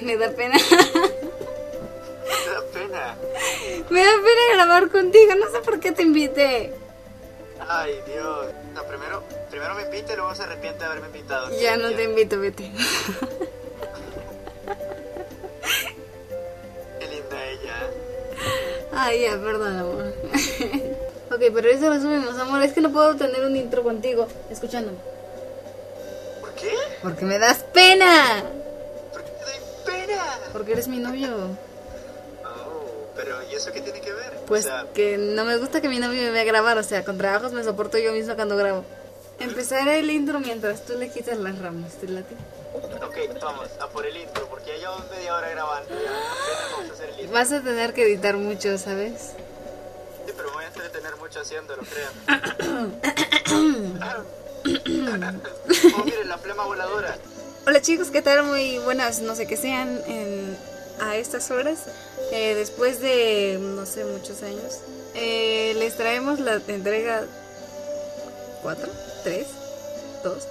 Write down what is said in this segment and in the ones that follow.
Me da pena. Me da pena. Me da pena grabar contigo. No sé por qué te invité. Ay, Dios. No, primero, primero me invita y luego se arrepiente de haberme invitado. Ya no te invito, vete. Qué linda ella. Ay, ya, perdón, amor. ok, pero eso lo subimos, amor. Es que no puedo tener un intro contigo escuchándome. ¿Por qué? Porque me das pena. ¿Por qué te doy pena? Porque eres mi novio. Oh, pero ¿y eso qué tiene que ver? Pues O sea, que no me gusta que mi novio me vea grabar. O sea, con trabajos me soporto yo misma cuando grabo. Empezaré el intro mientras tú le quitas las ramas. ¿Te late? ok, vamos, a por el intro, porque ya llevamos media hora grabando. Ya vamos a hacer el intro. Vas a tener que editar mucho, ¿sabes? Sí, pero voy a entretener mucho haciéndolo, creo. oh, miren, la flema voladora. Hola chicos, ¿qué tal? Muy buenas, no sé qué sean en- a estas horas. Eh, después de, no sé, muchos años, eh, les traemos la entrega 4, 3, 2,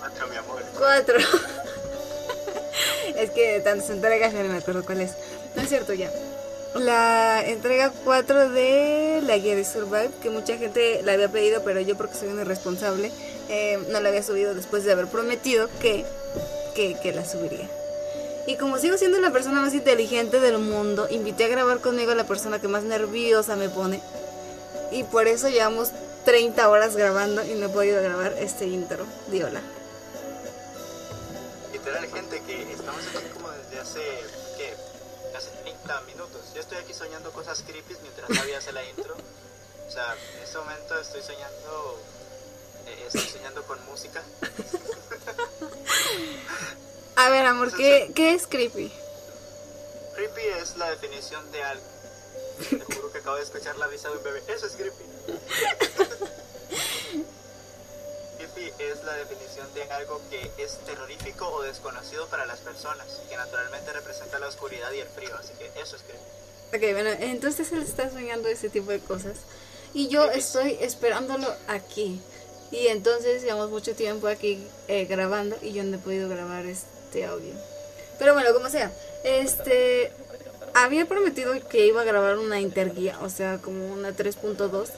Cuatro, mi amor. 4. es que tantas entregas ya no me acuerdo cuál es. No es cierto ya. La entrega 4 de la guía de Survive, que mucha gente la había pedido, pero yo porque soy un irresponsable, eh, no la había subido después de haber prometido que, que, que la subiría. Y como sigo siendo la persona más inteligente del mundo, invité a grabar conmigo a la persona que más nerviosa me pone. Y por eso llevamos 30 horas grabando y no he podido grabar este intro. Di hola. Literal, gente, que estamos aquí como desde hace, ¿qué? Hace 30 minutos. Yo estoy aquí soñando cosas creepy mientras Javi hace la intro. O sea, en este momento estoy soñando, eh, estoy soñando con música. A ver, amor, ¿qué, qué es creepy? Creepy es la definición de algo. Te juro que acabo de escuchar la risa de un bebé. Eso es creepy. creepy es la definición de algo que es terrorífico o desconocido para las personas, que naturalmente representa la oscuridad y el frío, así que eso es creepy. Ok, bueno, entonces él está soñando ese tipo de cosas. Y yo estoy esperándolo aquí. Y entonces llevamos mucho tiempo aquí eh, grabando y yo no he podido grabar este audio. Pero bueno, como sea, este había prometido que iba a grabar una interguía, o sea, como una 3.2,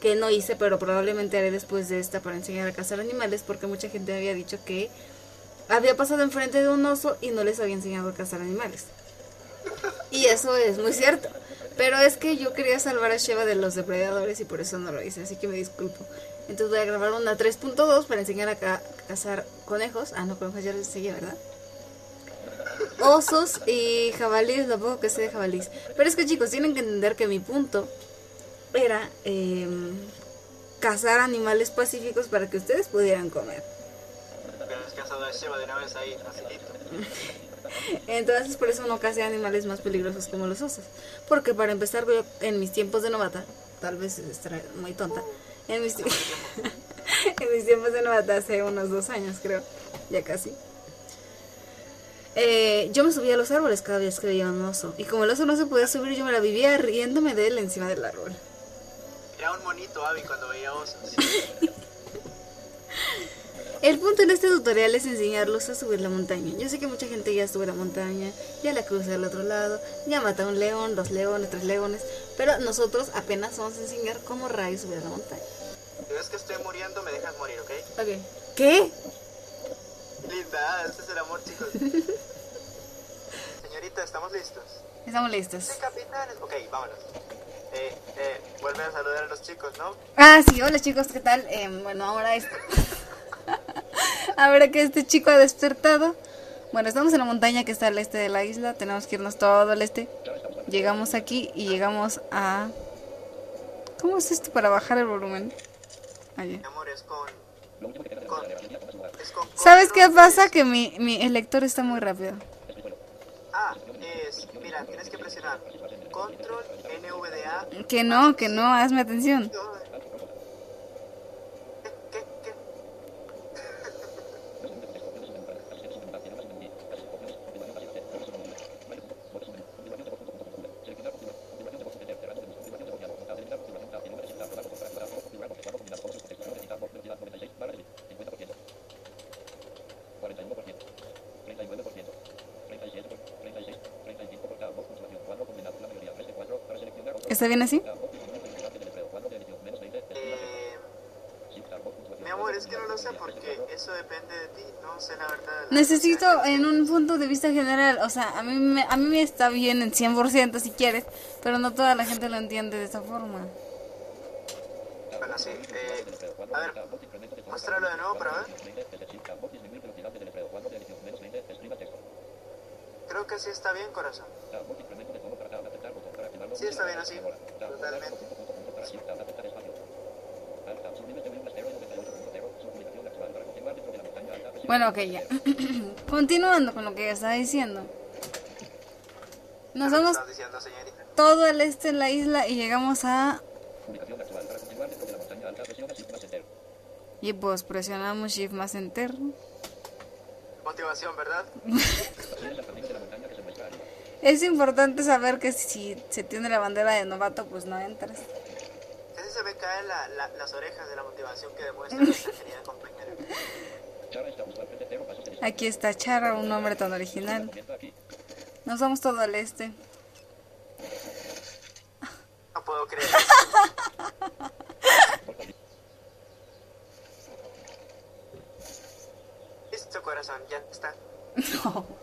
que no hice, pero probablemente haré después de esta para enseñar a cazar animales, porque mucha gente había dicho que había pasado enfrente de un oso y no les había enseñado a cazar animales. Y eso es muy cierto. Pero es que yo quería salvar a Sheva de los depredadores y por eso no lo hice, así que me disculpo. Entonces voy a grabar una 3.2 para enseñar a ca- cazar conejos. Ah, no, conejos ya les enseñé, ¿verdad? Osos y jabalíes, lo poco que sé de jabalíes. Pero es que chicos, tienen que entender que mi punto era em, cazar animales pacíficos para que ustedes pudieran comer. Sheva de una vez ahí. Entonces por eso no casé animales más peligrosos como los osos. Porque para empezar yo en mis tiempos de novata, tal vez estaré muy tonta, en mis, en mis tiempos de novata hace unos dos años creo, ya casi. eh, yo me subía a los árboles cada vez que veía un oso. Y como el oso no se podía subir, yo me la vivía riéndome de él encima del árbol. Era un monito Abby cuando veía osos. El punto en este tutorial es enseñarlos a subir la montaña. Yo sé que mucha gente ya sube la montaña, ya la cruza al otro lado, ya mata a un león, dos leones, tres leones, pero nosotros apenas vamos a enseñar cómo rayos subir la montaña. Si ves que estoy muriendo, me dejas morir, ¿ok? Ok. ¿Qué? Linda, este es el amor, chicos. Señorita, ¿estamos listos? Estamos listos. Sí, capitanes. Ok, vámonos. Eh, eh, vuelve a saludar a los chicos, ¿no? Ah, sí, hola chicos, ¿qué tal? Eh, bueno, ahora es... ahora que este chico ha despertado. Bueno, estamos en la montaña que está al este de la isla, tenemos que irnos todo al este. Llegamos aquí y llegamos a... ¿Cómo es esto para bajar el volumen? Con ¿Sabes qué pasa? Que mi, mi el lector está muy rápido. Ah, es... Mira, tienes que presionar Control, NVDA... Que no, que no, hazme atención. ¿Está bien así? Eh, mi amor, es que no lo sé porque eso depende de ti. No sé la verdad. Necesito en un punto de vista general, o sea, a mí me, a mí me está bien en 100% si quieres, pero no toda la gente lo entiende de esa forma. Bueno, sí. Eh, a ver, muéstralo de nuevo para ver. Creo que sí está bien, corazón. Sí, está bien así. Totalmente. Bueno, ok, ya. Continuando con lo que estaba diciendo. Nos ¿Qué vamos diciendo, todo al este de la isla y llegamos a... Y pues presionamos Shift más Enter. Motivación, ¿verdad? Es importante saber que si se tiene la bandera de novato, pues no entras. Casi se me caen la- la- las orejas de la motivación que demuestra nuestra querida compañera. Aquí está Chara, un nombre tan original. Nos vamos todo al este. No puedo creer. Listo, corazón, ya está. No.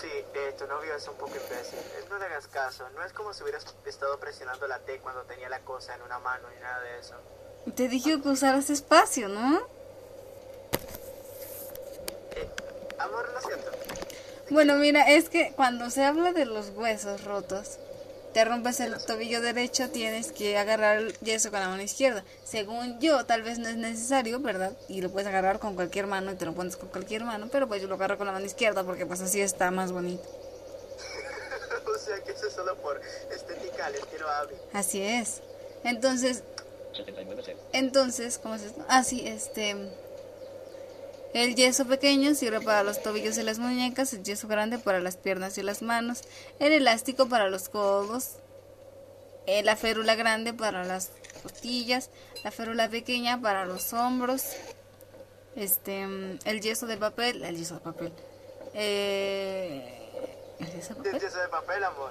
Sí, eh, tu novio es un poco imbécil. Eh, No le hagas caso. No es como si hubieras estado presionando la T cuando tenía la cosa en una mano ni nada de eso. Te dije que usaras espacio, ¿no? Eh, amor, lo siento. Bueno, mira, es que cuando se habla de los huesos rotos, te rompes el tobillo derecho, tienes que agarrar el yeso con la mano izquierda. Según yo, tal vez no es necesario, ¿verdad? Y lo puedes agarrar con cualquier mano y te lo pones con cualquier mano, pero pues yo lo agarro con la mano izquierda porque pues así está más bonito. o sea que eso es solo por estética al estilo Abby. Así es. Entonces, entonces, ¿cómo es esto? Ah, sí, este... El yeso pequeño sirve para los tobillos y las muñecas, el yeso grande para las piernas y las manos, el elástico para los codos, eh, la férula grande para las costillas, la férula pequeña para los hombros, este, el yeso de papel, el yeso de papel, eh, ¿el yeso de papel? yeso de papel, amor.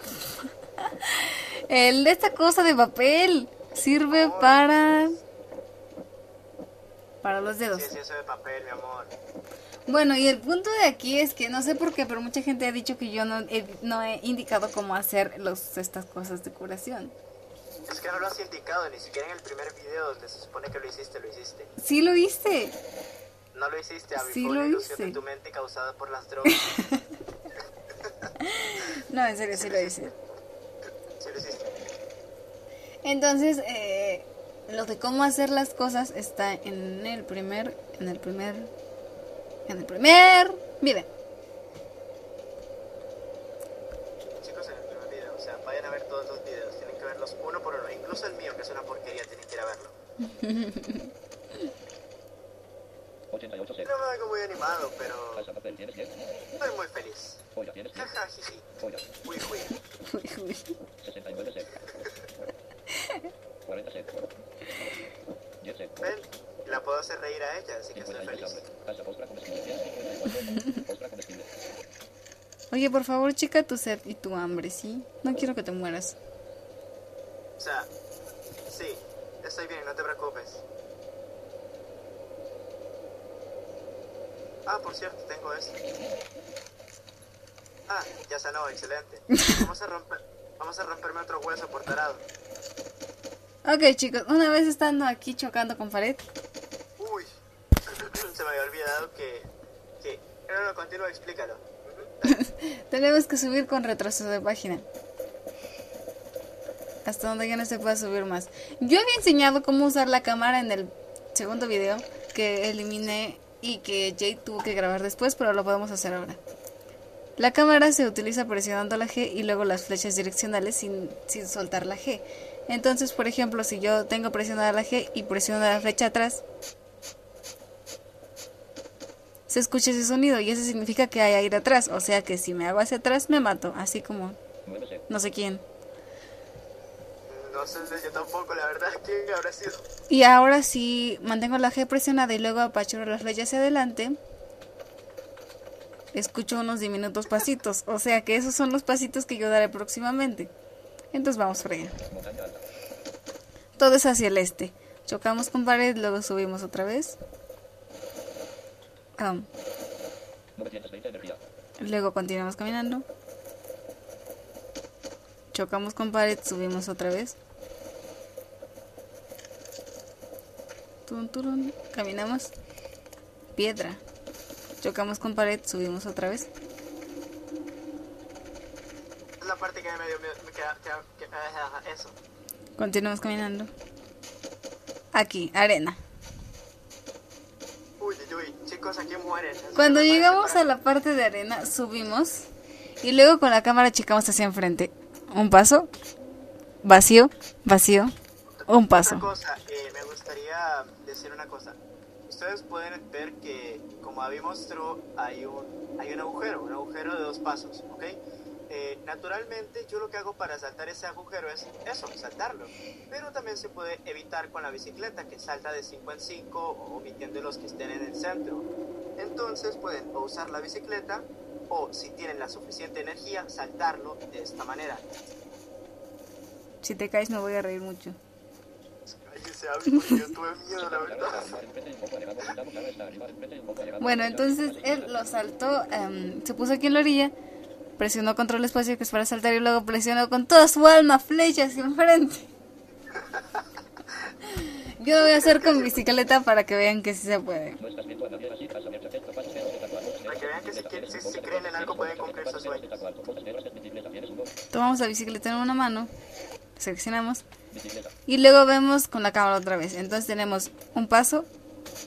El de esta cosa de papel sirve para para los dedos. Sí, es yeso de papel, mi amor. Bueno, y el punto de aquí es que no sé por qué, pero mucha gente ha dicho que yo no he, no he indicado cómo hacer los estas cosas de curación. Es que no lo has indicado, ni siquiera en el primer video donde se supone que lo hiciste, lo hiciste. Sí lo hice. No lo hiciste, Abby. Sí Fue una lo ilusión hice. de tu mente causada por las drogas. No, en serio, sí lo hice. sí lo hiciste. Entonces, eh, lo de cómo hacer las cosas está en el primer, en el primer, en el primer, miren, Chicos, en el primer video, o sea, vayan a ver todos los videos, tienen que verlos uno por uno, incluso el mío, que es una porquería, tienen que ir a verlo. 88 Yo no me vengo muy animado, pero Pasa papel, ¿tienes 10? estoy muy feliz. Polla, ¿tienes 10? Jaja, jiji. Uy, uy. Uy, uy. 69 sec. 40 sec. 10 sec. Ven, la puedo hacer reír a ella, así que estoy 53 feliz. hambre. Pasa postra comestible. 54. Postra comestible. Oye, por favor, checa tu sed y tu hambre, ¿sí? No quiero que te mueras. O sea, sí, estoy bien, no te preocupes. Ah, por cierto, tengo esto. Ah, ya sanó, excelente. Vamos a romper, vamos a romperme otro hueso por tarado. Ok, chicos, una vez estando aquí chocando con pared, Uy, se me había olvidado que, que, no, no, continúa, explícalo. tenemos que subir con retraso de página. Hasta donde ya no se pueda subir más. Yo había enseñado cómo usar la cámara en el segundo video que eliminé y que Jade tuvo que grabar después, pero lo podemos hacer ahora. La cámara se utiliza presionando la G y luego las flechas direccionales sin, sin soltar la G. Entonces, por ejemplo, si yo tengo presionada la G y presiono la flecha atrás, se escucha ese sonido y eso significa que hay aire atrás. O sea que si me hago hacia atrás, me mato, así como 9 sec. no sé quién. No sé, yo tampoco, la verdad, ¿quién habrá sido? Y ahora si mantengo la G presionada y luego apachurro la flecha hacia adelante, escucho unos diminutos pasitos. O sea que esos son los pasitos que yo daré próximamente. Entonces vamos por allá. Todo es hacia el este. Chocamos con pared, luego subimos otra vez. Ah, 920 energía. luego continuamos caminando. Chocamos con pared, subimos otra vez. Caminamos. Piedra. Chocamos con pared, subimos otra vez. Es la parte que me dio miedo. Me queda, queda- que- eso. Continuamos caminando. Aquí, arena. Uy, uy. Chicos, aquí. Es Cuando llegamos a la parte de arena, subimos y luego con la cámara checamos hacia enfrente. Un paso, vacío, vacío, un Otra paso. cosa, eh, me gustaría decir una cosa. Ustedes pueden ver que, como Abby mostró, hay un, hay un agujero, un agujero de dos pasos, ¿ok? Eh, naturalmente, yo lo que hago para saltar ese agujero es eso, saltarlo. Pero también se puede evitar con la bicicleta, que salta de 5 en 5, omitiendo los que estén en el centro. Entonces, pueden o usar la bicicleta, o si tienen la suficiente energía, saltarlo de esta manera. Si te caes me voy a reír mucho. Bueno, entonces él lo saltó, em, se puso aquí en la orilla, presionó control espacio que es para saltar y luego presionó con toda su alma flecha hacia enfrente. Yo lo voy a hacer con bicicleta para que vean que sí se puede. Tomamos la bicicleta en una mano, seleccionamos y luego vemos con la cámara otra vez. Entonces tenemos un paso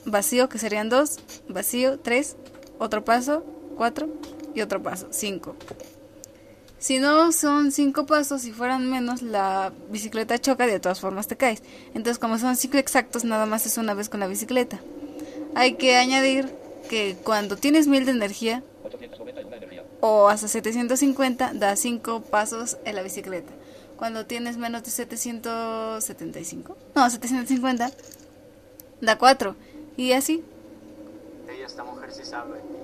vacío que serían dos, vacío tres, otro paso cuatro y otro paso cinco. Si no son cinco pasos, si fueran menos, la bicicleta choca y de todas formas te caes. Entonces como son cinco exactos, nada más es una vez con la bicicleta. Hay que añadir que cuando tienes mil de energía 890 en una energía. o hasta 750 da 5 pasos en la bicicleta. Cuando tienes menos de 775, no, 750 da 4 y así. Ella, esta mujer.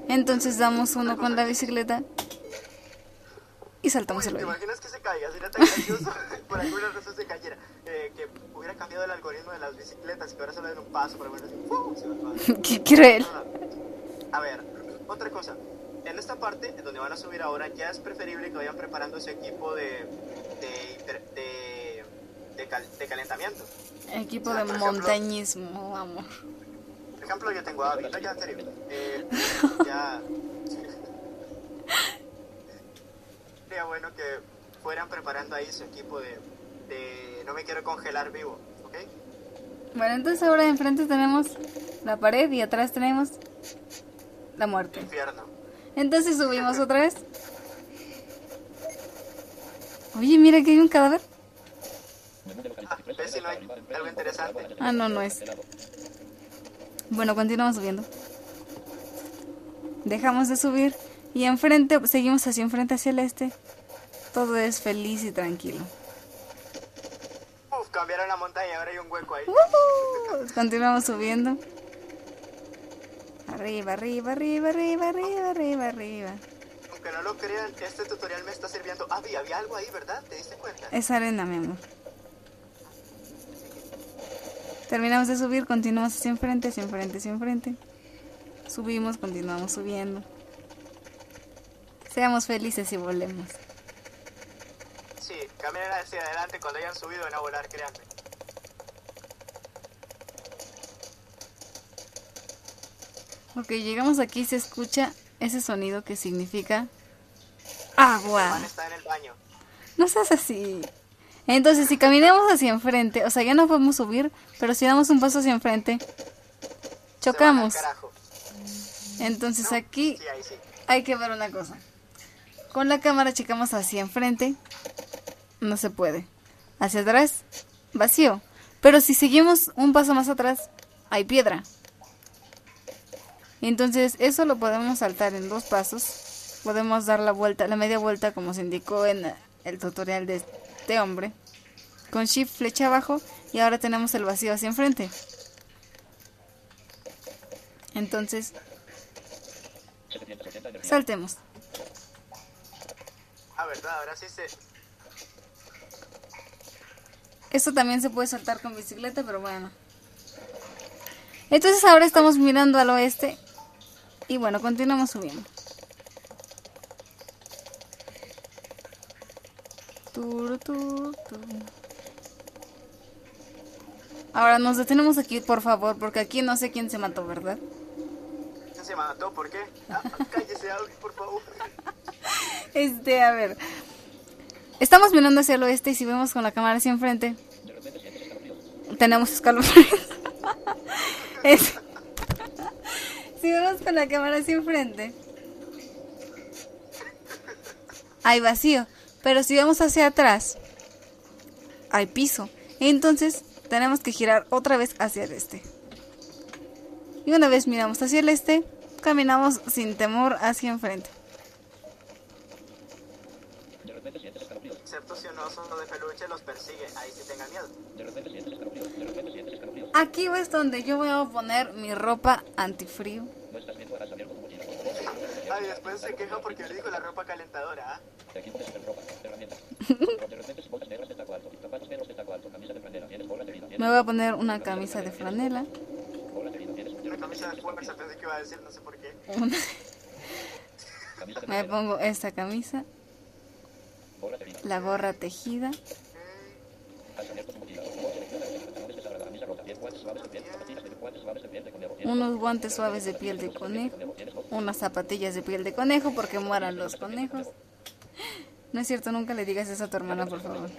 Entonces damos uno con la bicicleta y saltamos Uy, el ¿te hoyo. imaginas que se caiga? Sería tan gracioso. Por alguna razón se cayera. Eh, que hubiera cambiado el algoritmo de las bicicletas, que ahora solo den un paso, ¡fum! se va. Qué cruel. A ver, otra cosa. En esta parte, en donde van a subir ahora, ya es preferible que vayan preparando su equipo de, de, de, de cal- de calentamiento. Equipo de Por ejemplo- montañismo, amor. Ejemplo, yo tengo a Abby. No, ya, en serio. Eh, ya. Sería bueno que fueran preparando ahí su equipo de, de No me quiero congelar vivo, ¿ok? Bueno, entonces ahora enfrente tenemos la pared y atrás tenemos la muerte. Infierno. Entonces subimos otra vez. Oye, mira que hay un cadáver. Ah, ves si no hay algo interesante. Ah, no, no es. Bueno, continuamos subiendo. Dejamos de subir y enfrente, seguimos hacia enfrente, hacia el este. Todo es feliz y tranquilo. Uf, cambiaron la montaña, ahora hay un hueco ahí. Continuamos subiendo. Arriba, arriba, arriba, arriba, arriba, arriba, arriba. Aunque no lo crean, este tutorial me está sirviendo. Ah, había algo ahí, ¿verdad? ¿Te diste cuenta? Es arena, mi amor. Terminamos de subir, continuamos hacia enfrente, hacia enfrente, hacia enfrente. Subimos, continuamos subiendo. Seamos felices y volemos. Sí, caminen hacia adelante cuando hayan subido en a volar, créanme. Ok, llegamos aquí se escucha ese sonido que significa agua. Man está en el baño. No seas así. Entonces, si caminamos hacia enfrente, o sea, ya no podemos subir, pero si damos un paso hacia enfrente, chocamos. Entonces aquí hay que ver una cosa. Con la cámara checamos hacia enfrente, no se puede. Hacia atrás, vacío. Pero si seguimos un paso más atrás, hay piedra. Entonces eso lo podemos saltar en dos pasos. Podemos dar la vuelta, la media vuelta como se indicó en el tutorial de este hombre. Con shift flecha abajo y ahora tenemos el vacío hacia enfrente. Entonces 780 energía. saltemos. Ah, verdad, ahora sí se. Esto también se puede saltar con bicicleta, pero bueno. Entonces ahora estamos mirando al oeste. Y bueno, continuamos subiendo. Ahora nos detenemos aquí, por favor, porque aquí no sé quién se mató, ¿verdad? ¿Quién se mató? ¿Por qué? Ah, cállese, Abby, por favor. Este, a ver. Estamos mirando hacia el oeste y si vemos con la cámara hacia enfrente, tenemos escalofríos. Es- si vemos con la cámara hacia enfrente, hay vacío. Pero si vemos hacia atrás, hay piso. Entonces tenemos que girar otra vez hacia el este. Y una vez miramos hacia el este, caminamos sin temor hacia enfrente. De repente sientes escalofríos. Excepto si un oso de peluche los persigue. Ahí sí tengan miedo. De repente sientes escalofríos. De repente sientes escalofríos. Aquí es donde yo voy a poner mi ropa antifrío. No estás viendo a abierto tu mochila. Ay, después se queja porque le dijo la ropa calentadora, ¿ah? Equipo de superropa. Herramientas. De repente botas negras de taco alto. Zapatos negros de taco alto. Camisa de franela. Tienes bolas de vida. Tienes Me voy a poner una camisa de franela. bolas de vida. Tienes Una camisa de fuerza, pensé que iba a decir, no sé por qué. Me pongo esta camisa, la gorra tejida, unos guantes suaves de piel de conejo, unas zapatillas de piel de conejo porque mueran los conejos. No es cierto, nunca le digas eso a tu hermana, por favor.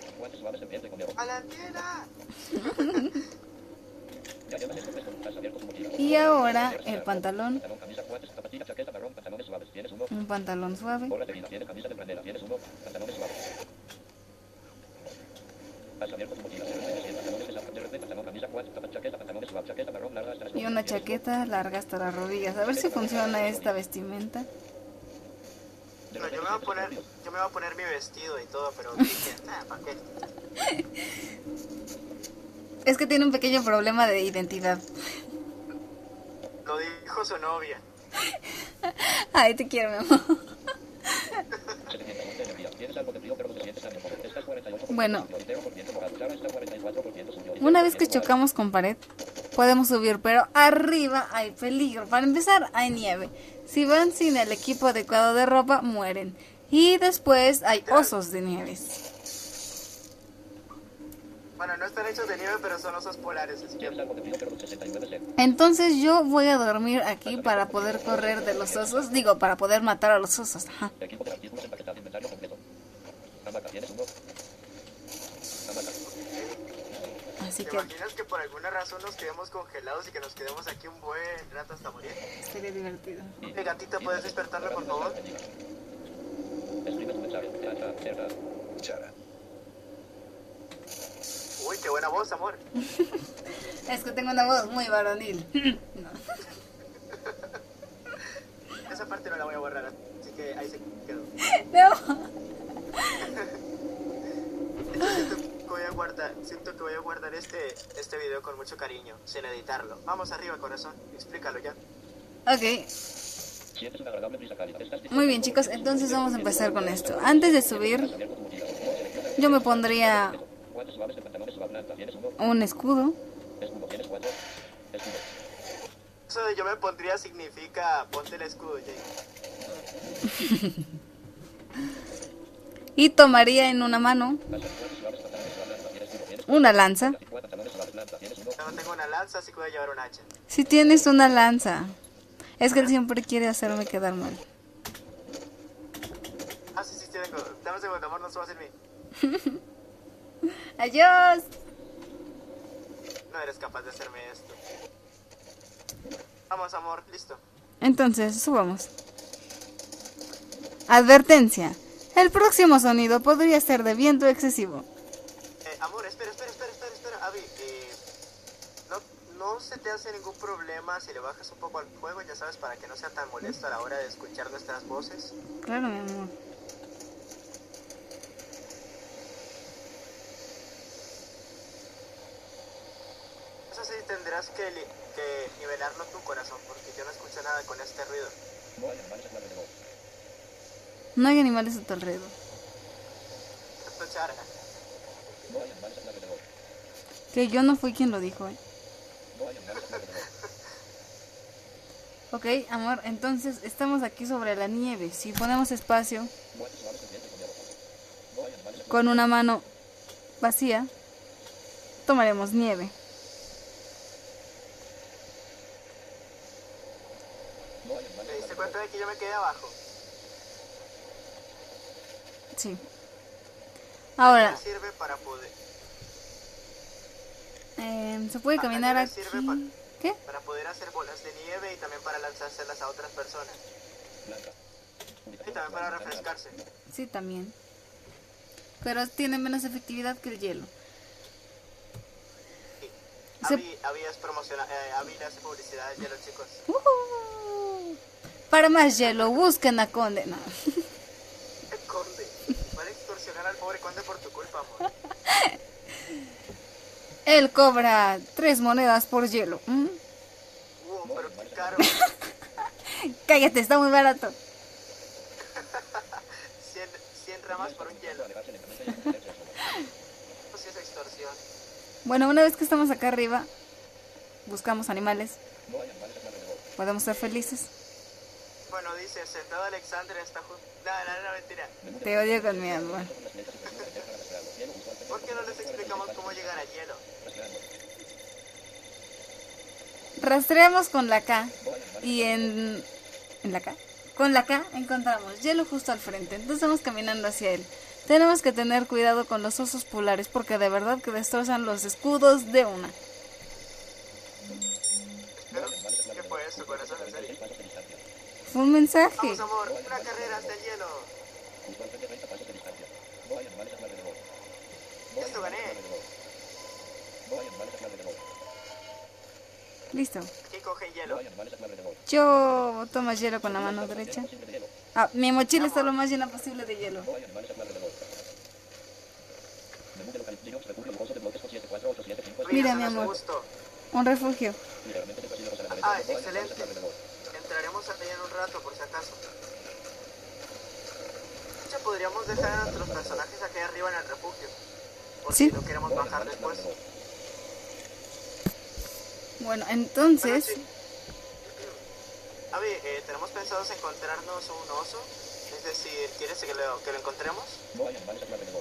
Y ahora el pantalón, un pantalón suave, y una chaqueta larga hasta las rodillas. A ver si funciona esta vestimenta. No, yo me voy a poner, yo me voy a poner mi vestido y todo, pero dije, ah, ¿para qué? Es que tiene un pequeño problema de identidad. Lo dijo su novia. Ay, te quiero, mi amor. Bueno. sucio, 0% mojado. Sara está 44% sucio, Una vez que 0% mojado. chocamos con pared, podemos subir, pero arriba hay peligro. Para empezar, hay nieve. Si van sin el equipo adecuado de ropa, mueren. Y después hay osos de nieves. Bueno, no están hechos de nieve, pero son osos polares. así que- Tienes algo de frío, pero no 69 C. Entonces yo voy a dormir aquí para poder correr de los osos. Digo, para poder matar a los osos. Ajá. Equipo de artículos empaquetados, inventario completo. Hamaca, tienes uno. Hamaca. Así ¿Te que imaginas que por alguna razón nos quedemos congelados y que nos quedemos aquí un buen rato hasta morir? sería divertido. Eh, gatita, ¿puedes despertarme, por favor? Uy, qué buena voz, amor. Es que tengo una voz muy varonil. No. Esa parte no la voy a borrar, así que ahí se quedó. No. Que voy a guardar, siento que voy a guardar este, este video con mucho cariño, sin editarlo. Vamos arriba, corazón. Explícalo ya. Ok, muy bien chicos, entonces vamos a empezar con esto. Antes de subir, yo me pondría un escudo. Eso de yo me pondría significa ponte el escudo, Jay. Y tomaría en una mano Guantes suaves, pantalones suave blanca. Tienes uno. Tienes una lanza. cuatro. Pantalones suaves blanca. Tienes uno. Yo no tengo una lanza, así que voy a llevar un hacha. Si tienes una lanza. Es que él siempre quiere hacerme quedar mal. Ah, sí, sí, sí, tengo. Dame un segundo, amor, no subas en mí. Adiós. No eres capaz de hacerme esto. Vamos, amor, listo. Entonces, subamos. Advertencia. El próximo sonido podría ser de viento excesivo. Amor, espera, espera, espera, espera, espera. Abby, eh, no, no se te hace ningún problema si le bajas un poco al fuego, ya sabes, para que no sea tan molesto a la hora de escuchar nuestras voces. Claro, mi amor. Eso sí, tendrás que, li- que nivelarlo tu corazón, porque yo no escucho nada con este ruido. No hay animales a tu alrededor. Que yo no fui quien lo dijo, ¿eh? Ok, amor, entonces estamos aquí sobre la nieve. Si ponemos espacio con una mano vacía, tomaremos nieve. ¿Te diste cuenta de que yo me quedé abajo? Sí. Ahora, sirve para poder, eh, se puede caminar aquí. sirve pa- ¿Qué? para poder hacer bolas de nieve y también para lanzárselas a otras personas. Y también para refrescarse. Sí, también. Pero tiene menos efectividad que el hielo. Sí. Se- Abby, Abby es promociona, eh, Abby le hace publicidad al hielo, chicos. ¡Ujú! Para más hielo, busquen a Conde. No. El conde. Van a extorsionar al pobre conde por tu culpa, amor. Él cobra tres monedas por hielo. ¿Mm? Wow, pero qué caro. Cállate, está muy barato. 100, 100 ramas por un hielo. Pues es extorsión. Bueno, una vez que estamos acá arriba, buscamos animales. Podemos ser felices. Bueno, dice, sentado Alexander está junto... No, no, no, mentira. Te odio con mi alma. Las flechas y presiones se acercan a rastrearlo. Hielo usualmente ¿Por qué no les explicamos cómo llegar al hielo? Rastreamos con la K y en, en la K. Con la K encontramos hielo justo al frente. Entonces vamos caminando hacia él. Tenemos que tener cuidado con los osos polares porque de verdad que destrozan los escudos de una. Espero. ¿Qué fue eso, corazón? En serio. seis pasos de distancia. Fue un mensaje. Vamos, amor. Una carrera hasta el hielo. Usualmente 30 pasos de distancia. No hay animales alrededor. No hay Esto gané. animales alrededor. No hay animales alrededor. Listo. Coge hielo. Yo tomo hielo con la mano derecha. Ah, mi mochila está lo más llena posible de hielo. No hay animales alrededor. Menú de localización, refugio lujoso de bloques con 74875. Mira, mi amor. Un refugio. Ah, excelente. Entraremos ahí en un rato, por si acaso. De hecho, podríamos dejar a nuestros personajes aquí arriba en el refugio. Por Sí. si no queremos bajar después. Bueno, Bueno, entonces... sí. Avi, eh, tenemos pensados encontrarnos un oso. Es decir, ¿quieres que lo, que lo encontremos?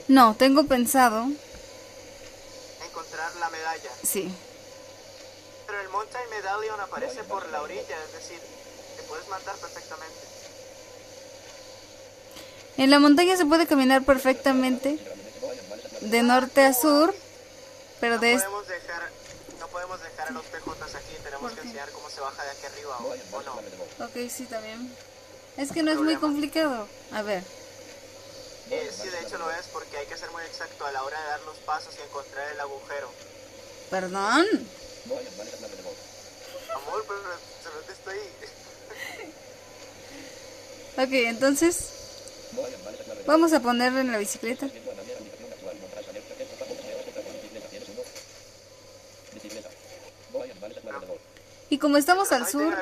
No tengo pensado... Encontrar la medalla. Sí. Pero el Mountain Medallion aparece por la orilla, es decir, puedes matar perfectamente. En la montaña se puede caminar perfectamente de norte a sur, pero No de podemos dejar, no podemos dejar a los PJs aquí, tenemos ¿Por que enseñar cómo se baja de aquí arriba, ¿o, o no? Ok, sí, también. Es que no es muy complicado. A ver. Eh, sí, de hecho lo es, porque hay que ser muy exacto a la hora de dar los pasos y encontrar el agujero. Perdón. Amor, pero solo te estoy... Ok, entonces vamos a ponerlo en la bicicleta. Y como estamos al sur,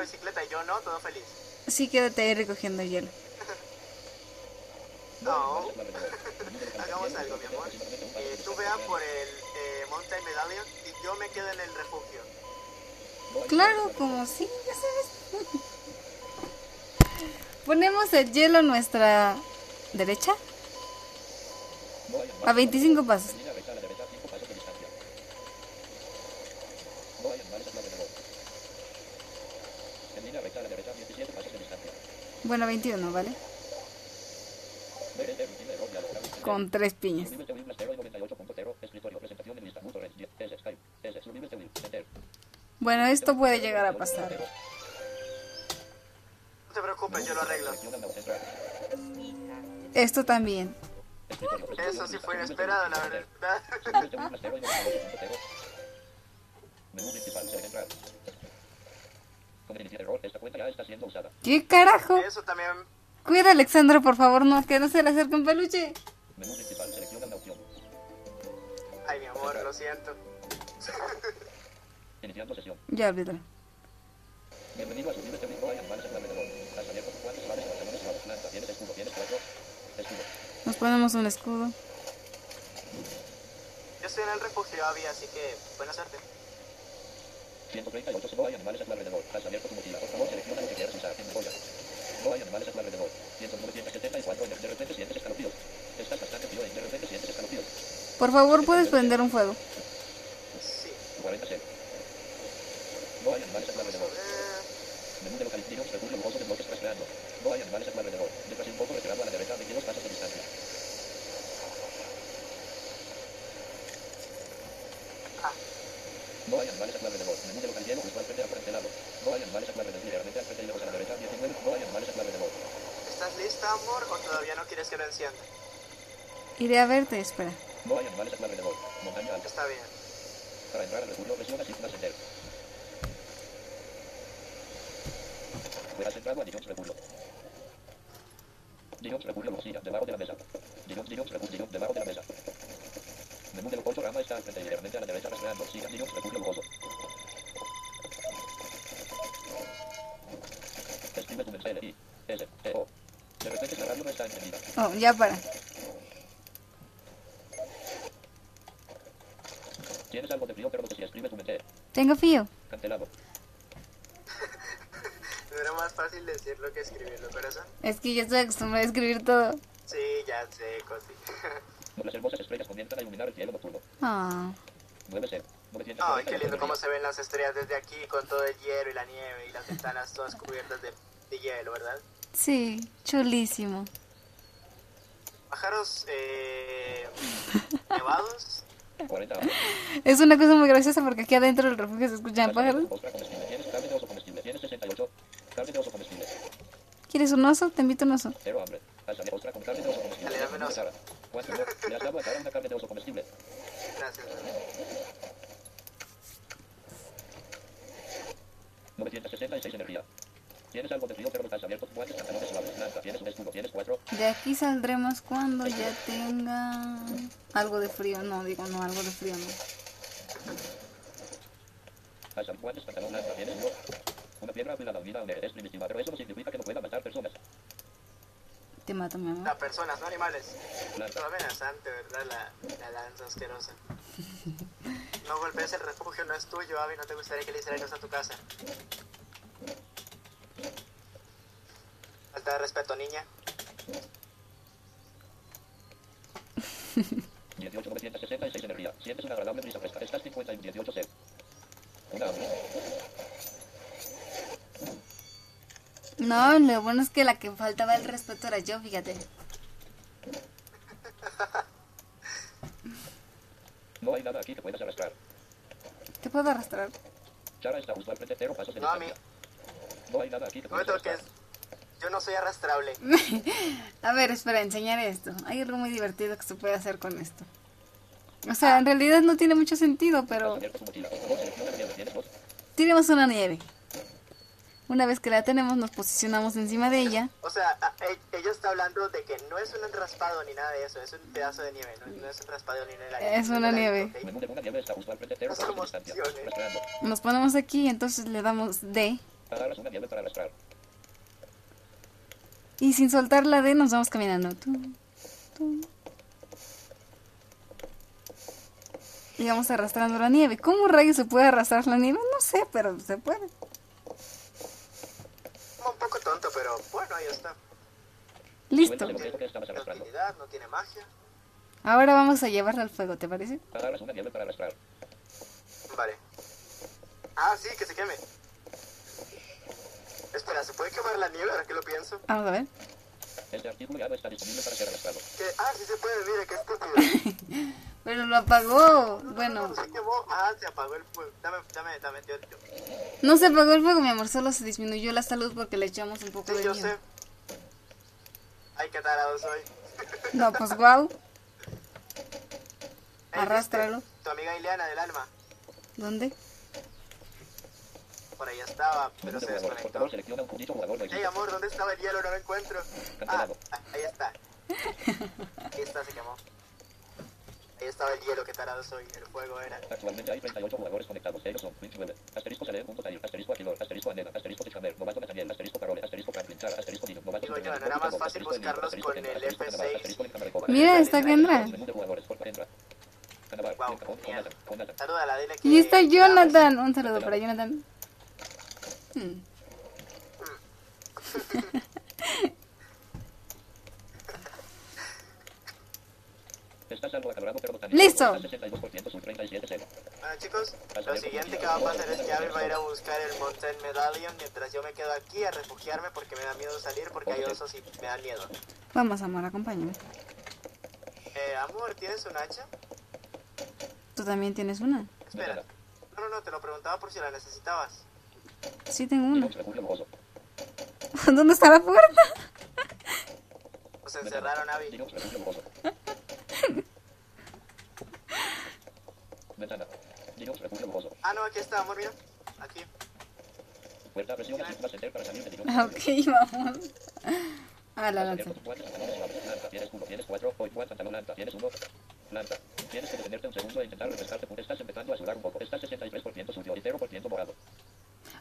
sí quédate ahí recogiendo hielo. No, hagamos algo, mi amor. Eh, tú vea por el eh, Mountain Medallion y yo me quedo en el refugio. Claro, como sí, ya sabes. Ponemos el hielo a nuestra derecha a 25 pasos. En línea recta a la derecha, 5 pasos de distancia. No hay animales alrededor. En línea recta a la derecha, 17 pasos de distancia. Bueno, 21, ¿vale? Con tres piñas. Subnivel Tewil Blasteroid 98.0. Escritorio. Presentación de lista. Mutorrent. S. Skype. S. Subnivel Tewil. Enter. Bueno, esto puede llegar a pasar. Esto también. Eso sí fue inesperado, la verdad. Subnivel Tewil Blasteroid 98.0. Menú principal. Select entrar. Con el iniciar error, esta cuenta ya está siendo usada. ¿Qué carajo? Eso también... Cuida Alexandra, por favor, no, que no se le acerque un peluche. Menú principal. Selecciona la opción. Ay, mi amor, lo siento. Iniciando sesión. Ya olvídalo. Bienvenido a su nivel técnico. No hay animales alrededor. Has abierto con cuatro suaves avanzaciones suaves. Planta. Tienes escudo. Tienes cuatro. Escudo. Nos ponemos un escudo. Yo estoy en el refugio, Abby, así que buena suerte. 138. No hay animales a tu alrededor. Has abierto tu mochila. Por favor, selecciona lo que quieras usar. En boya. No hay animales a tu alrededor. 1974. De repente sientes escalofríos. Estás bastante frío y de repente sientes escalofríos. Por favor, puedes prender un fuego. Sí. 40 C. No hay animales a tu alrededor. Eh, Menú de localización. Refugio lujoso de bloques rastreando. No hay animales a tu alrededor. Detrás un poco retirado a la derecha a 22 pasos de distancia. ah, No hay animales a tu alrededor. Menú de localización. Usualmente al frente lado. No hay animales a tu alrededor. Ligeramente al frente y lejos a la derecha. 19. No hay animales a tu alrededor. ¿estás lista, amor, o que lo encienda? Iré a verte, espera. No hay animales a tu alrededor. Montaña alta. Está bien. Para entrar al refugio, presiona Shift más Enter. Has entrado a Dios Refugio. Dios Refugio Lucía, debajo de la mesa. Dios, Dios Refugio, debajo de la mesa. Menú de lujoso rama está al frente y ligeramente a la derecha rastreando. Siga Dios Refugio lujoso. Oh, ya para. Tienes algo de frío, pero no sé si escribe tu mensaje. Tengo frío. Cancelado. No era más fácil decirlo que escribirlo, corazón. Es que yo estoy acostumbrada a escribir todo. Sí, ya sé, Cosi. Las hermosas estrellas comienzan a iluminar el cielo nocturno. Ah. 9C. 990 Ay, qué lindo cómo se ven las estrellas desde aquí con todo el hielo y la nieve y las ventanas todas cubiertas de, de hielo, ¿verdad? Sí, chulísimo. Pájaros eh, nevados. 40 Es una cosa muy graciosa porque aquí adentro del refugio se escuchan pájaros. Ostra comestible. Tienes carne de oso comestible. Tienes 68. Carne de oso comestible. ¿Quieres un oso? Te invito a un oso. Dale, dame un oso. Gracias. 966 energía. Tienes algo de frío, pero no estás abierto. Guantes, pantalones suaves. Lanza. Tienes un escudo. Tienes cuatro. De aquí saldremos cuando ya tenga algo de frío. No, digo no, algo de frío no. Alza. Guantes, pantalón, lanza. Tienes uno. Una piedra afilada unida a una es primitiva, pero eso no significa que no pueda matar personas. Te mato, mi amor. No, personas, no animales. Amenazante, ¿verdad? La, la lanza asquerosa. No golpees el refugio, no es tuyo, Abby. No te gustaría que le hicieran eso a tu casa. Falta de respeto, niña. 18, 966 energía. Sientes una agradable brisa fresca. Estás 50 y 18 C. Una. No, lo bueno es que la que faltaba el respeto era yo, fíjate. No hay nada aquí que puedas arrastrar. ¿Te puedo arrastrar? Chara está justo al frente, cero pasos de No, a mí. distancia. No hay nada aquí que No me toques. Yo no soy arrastrable. A ver, espera, enseñaré esto. Hay algo muy divertido que se puede hacer con esto. O sea, en realidad no tiene mucho sentido, pero tiremos una nieve. Una vez que la tenemos, nos posicionamos encima de ella. O sea, a- e- ella está hablando de que no es un raspado ni nada de eso, es un pedazo de nieve, no, no es un raspado ni una Es una nieve. de de. Nos ponemos aquí, entonces le damos D. Agarras una nieve para arrastrar. Y sin soltar la D nos vamos caminando. Tum, tum. Y vamos arrastrando la nieve. ¿Cómo rayos se puede arrastrar la nieve? No sé, pero se puede. Un poco tonto, pero bueno, ahí está. Listo. No tiene magia. Ahora vamos a llevarla al fuego, ¿te parece? Agarras una nieve para arrastrar. Vale. Ah, sí, que se queme. Espera, ¿se puede quemar la nieve ahora que lo pienso? Vamos a ver. Este artículo ya no está disponible para ser arrastrado. ¿Qué? Ah, sí se puede, mira, qué estúpido. Pero lo apagó. No, Bueno, no, se quemó. Ah, se apagó el fuego. Dame, dame, dame, tío, tío. no se apagó el fuego, mi amor. Solo se disminuyó la salud porque le echamos un poco Sí, de yo nieve. sé. Ay, qué tarado soy. No, pues wow. Ey, Arrástralo. Tu amiga Ileana del alma. ¿Dónde? Por ahí estaba, pero se jugador. Por desconectó. favor, selecciona un dicho jugador no Ey, amor, ¿dónde estaba el hielo? No lo encuentro. Ah, ahí está. Ahí está, se quemó. Ahí estaba el hielo, qué tarado soy. El fuego era. Actualmente hay 38 jugadores conectados. Ellos son Twitch 9, asterisco asterisco Aquilor, asterisco Anena, asterisco Tichamer, novato Nathaniel, asterisco Carole, asterisco Franklin, asterisco Dino, novato Digo yo, Superman, ¿no era más asterisco fácil Bob, asterisco buscarlos Elías, con el asterisco Kendra, F6? asterisco Kendra, asterisco Mira, está Kendra. Menú de jugadores, por Kendra. Canabar. Wow, Bien, Capón, genial. Jonathan, Jonathan. Salúdala, dile que... Y está te amo. Jonathan. Un saludo para Jonathan. Hmm. Botánico. Listo. Estás 62%, sub 37 cero. Bueno chicos, lo siguiente que va a pasar es que Abby va a ir a buscar el Mountain Medallion mientras yo me quedo aquí a refugiarme porque me da miedo salir porque hay osos y me dan miedo. Vamos, amor, acompáñame. Eh, amor, ¿tienes un hacha? Tú también tienes una. Espera. No, no, no, te lo preguntaba por si la necesitabas. Sí, tengo una. ¿Dónde está la puerta? Encerraron, Abby. Mohoso. Ventana. Linux, refugio mohoso. Ah, no, aquí está, amor, mira. Aquí. Ah, Ok, vamos. A la lanza. Planta. Tienes que detenerte un segundo e intentar refrescarte. porque Estás empezando a sudar un poco. Estás 63% sucio y 0% morado.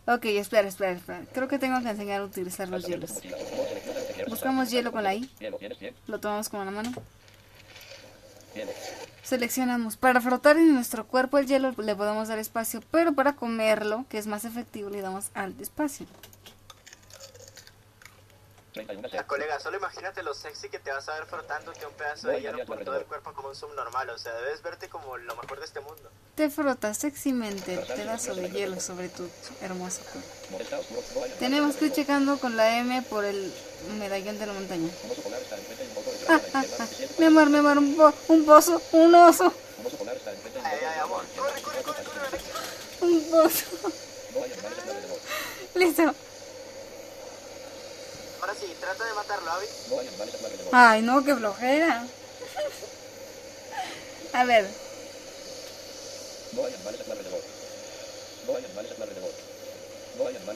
Ok, espera, espera, espera. Creo que tengo que enseñar a utilizar los hielos. Buscamos hielo con la I. Hielo, tienes 100. Lo tomamos con la mano. Seleccionamos. Para frotar en nuestro cuerpo el hielo le podemos dar espacio, pero para comerlo, que es más efectivo, le damos al espacio. 31 Ya, colega, solo imagínate lo sexy que te vas a ver frotándote un pedazo de hielo por todo el cuerpo como un subnormal. O sea, debes verte como lo mejor de este mundo. Te frotas sexymente el pedazo de hielo sobre tu hermoso cuerpo. Tenemos que ir checando con la M por el medallón de la montaña. Ah, ah, ah. 27 Mi amor, mi amor, un, po- un pozo, un oso, Ay, ay, amor. Corre, corre, 24 corre, corre. un pozo. Listo. Ahora sí, trata de matarlo, Abby. Alrededor. Ay, no, qué flojera. A ver,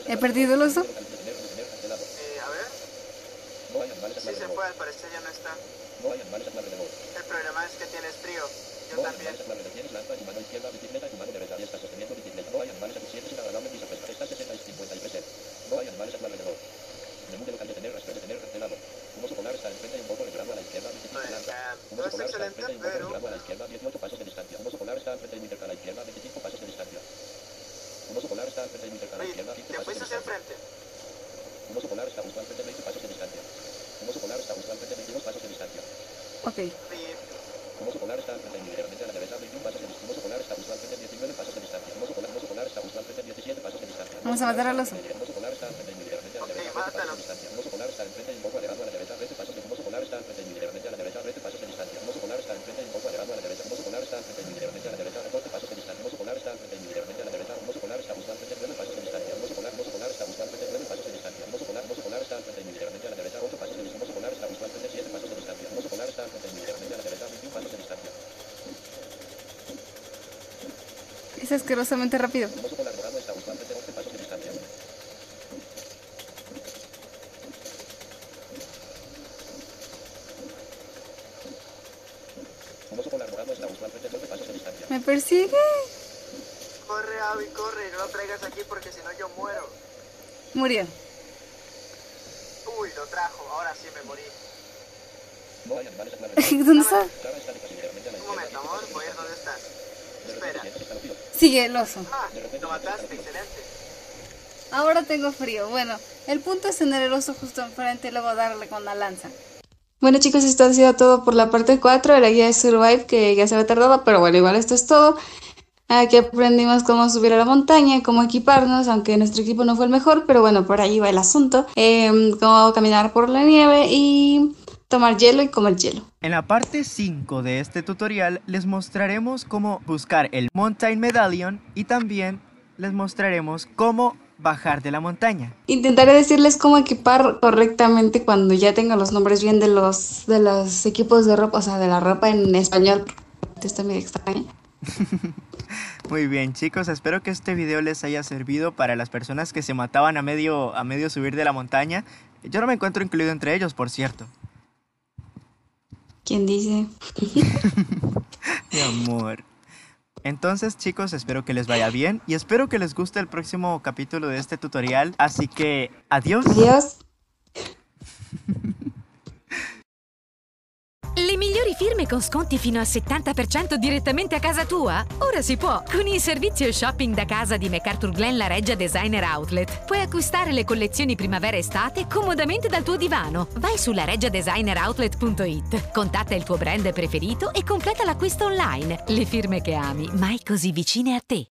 he perdido el oso. Eh, a ver. Sí se fue, al parecer ya no está. El problema es que tienes frío. Yo también. animales alrededor. Tienes lanza en tu mano izquierda, bicicleta en tu mano derecha y estás sosteniendo bicicleta. No hay animales alrededor. Sientes una agradable brisa fresca. Estás 60 y 53. No hay animales alrededor. Menú de local detener, rastrear, detener, cancelado. Un oso polar está enfrente y un poco de grado a la izquierda, 25 Pues, lanza. eh, Un no oso es polar está excelente, enfrente y un poco de pero... grado a la izquierda, 18 pasos de distancia. Un oso polar está enfrente y muy cerca a la izquierda, 25 pasos de distancia. Un oso polar está enfrente y muy cerca a la Oye, izquierda, 15 te pasos de fuiste hacia el distancia. frente. Un oso polar está justo al frente, 20 pasos de distancia. Un oso polar está justo al frente, 22 pasos de distancia. ok. Oye, Un oso polar está al frente ligeramente a la derecha, 21 pasos de distancia. Un oso polar está justo al frente, 19 pasos de distancia. Un oso polar, un oso polar está justo al frente, 17 pasos de distancia. Un Vamos a matar al oso. enfrente, Un oso polar está al frente ligeramente a la Ok, derecha, 20 pasos mátalo. de distancia. Un oso polar está enfrente y un poco alejado a la derecha, 20 pasos de Un oso polar está al frente ligeramente a la derecha, 20 pasos de distancia. Un oso polar está enfrente y un poco alejado a la derecha. Un oso polar está al frente ligeramente a la derecha, 14 pasos de distancia. Un oso polar está al frente ligeramente a la derecha. Un oso polar está justo al frente, 9 pasos de distancia. Un oso polar, un oso polar está justo al frente, 9 pasos de distancia. Un oso polar, un oso polar está al frente ligeramente a la derecha, 8 pasos de distancia. Un oso polar está justo al frente, 7 pasos de distancia. Un oso polar está al frente ligeramente a la derecha, 21 pasos de distancia. Es asquerosamente rápido. Un oso polar dorado está justo al frente, 11 pasos de distancia. Un oso polar dorado está justo al frente, 12 pasos de distancia. ¿Me persigue? Abby, corre. No lo traigas aquí porque si no yo muero. Murió. Uy, lo trajo. Ahora sí me morí. ¿Dónde está? Un momento, amor. Voy a ir donde estás. Espera. Sigue el oso. Ah, lo mataste. Excelente. Ahora tengo frío. Bueno, el punto es tener el oso justo enfrente y luego darle con la lanza. Bueno chicos, esto ha sido todo por la parte 4 de la guía de Survive, que ya se había tardado, pero bueno, igual esto es todo. Aquí aprendimos cómo subir a la montaña, cómo equiparnos, aunque nuestro equipo no fue el mejor, pero bueno, por ahí va el asunto. Em, cómo caminar por la nieve y tomar hielo y comer hielo. En la parte 5 de este tutorial les mostraremos cómo buscar el Mountain Medallion y también les mostraremos cómo bajar de la montaña. Intentaré decirles cómo equipar correctamente cuando ya tenga los nombres bien de los, de los equipos de ropa, o sea, de la ropa en español. Está medio extraño. Muy bien chicos, espero que este video les haya servido para las personas que se mataban a medio, a medio subir de la montaña. Yo no me encuentro incluido entre ellos, por cierto. ¿Quién dice? Mi amor. Entonces chicos, espero que les vaya bien y espero que les guste el próximo capítulo de este tutorial. Así que, adiós. Adiós. Le migliori firme con sconti fino al 70% direttamente a casa tua? Ora si può! Con il servizio shopping da casa di MacArthur Glen La Reggia Designer Outlet puoi acquistare le collezioni primavera-estate comodamente dal tuo divano. Vai sulla reggiadesigneroutlet.it, contatta il tuo brand preferito e completa l'acquisto online. Le firme che ami, mai così vicine a te.